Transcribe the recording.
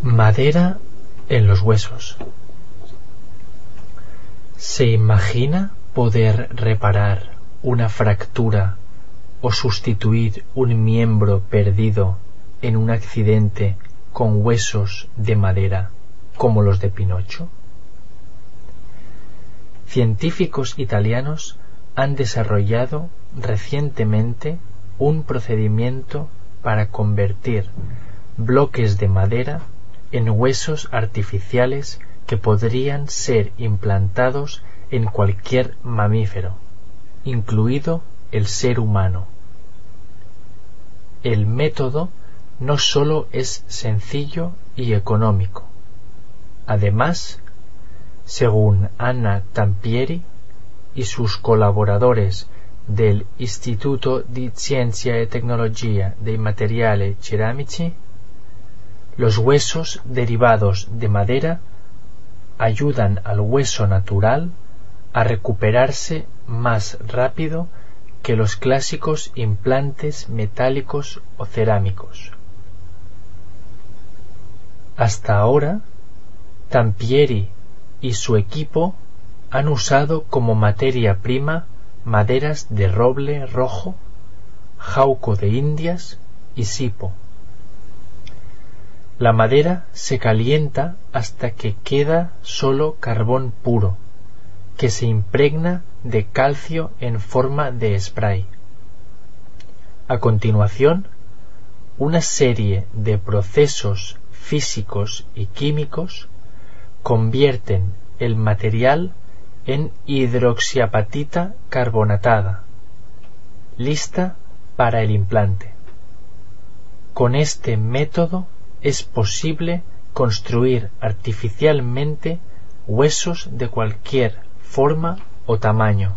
Madera en los huesos. ¿Se imagina poder reparar una fractura o sustituir un miembro perdido en un accidente con huesos de madera como los de Pinocho? Científicos italianos han desarrollado recientemente un procedimiento para convertir bloques de madera en huesos artificiales que podrían ser implantados en cualquier mamífero, incluido el ser humano. El método no solo es sencillo y económico, además, según Anna Tampieri y sus colaboradores del Istituto di Scienza e Tecnologia dei Materiali Ceramici, los huesos derivados de madera ayudan al hueso natural a recuperarse más rápido que los clásicos implantes metálicos o cerámicos. Hasta ahora, Tampieri y su equipo han usado como materia prima maderas de roble rojo, jauco de Indias y sipo. La madera se calienta hasta que queda solo carbón puro, que se impregna de calcio en forma de spray. A continuación, una serie de procesos físicos y químicos convierten el material en hidroxiapatita carbonatada, lista para el implante. Con este método es posible construir artificialmente huesos de cualquier forma o tamaño.